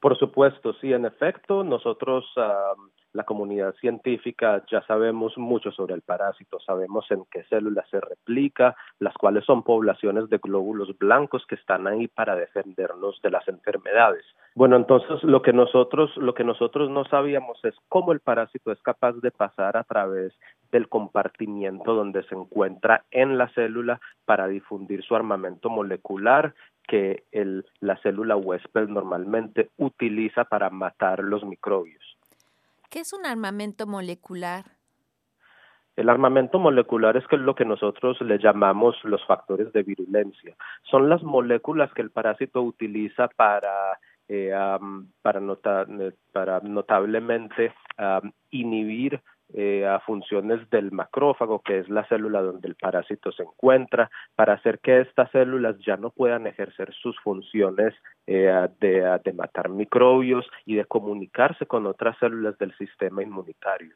Por supuesto, sí, en efecto, nosotros, la comunidad científica, ya sabemos mucho sobre el parásito, sabemos en qué células se replica, las cuales son poblaciones de glóbulos blancos que están ahí para defendernos de las enfermedades. Bueno, entonces lo que nosotros, lo que nosotros no sabíamos es cómo el parásito es capaz de pasar a través del compartimiento donde se encuentra en la célula para difundir su armamento molecular que el, la célula huésped normalmente utiliza para matar los microbios. ¿Qué es un armamento molecular? El armamento molecular es que lo que nosotros le llamamos los factores de virulencia. Son las moléculas que el parásito utiliza para eh, para, para notablemente inhibir eh, a funciones del macrófago, que es la célula donde el parásito se encuentra, para hacer que estas células ya no puedan ejercer sus funciones eh, de, de matar microbios y de comunicarse con otras células del sistema inmunitario.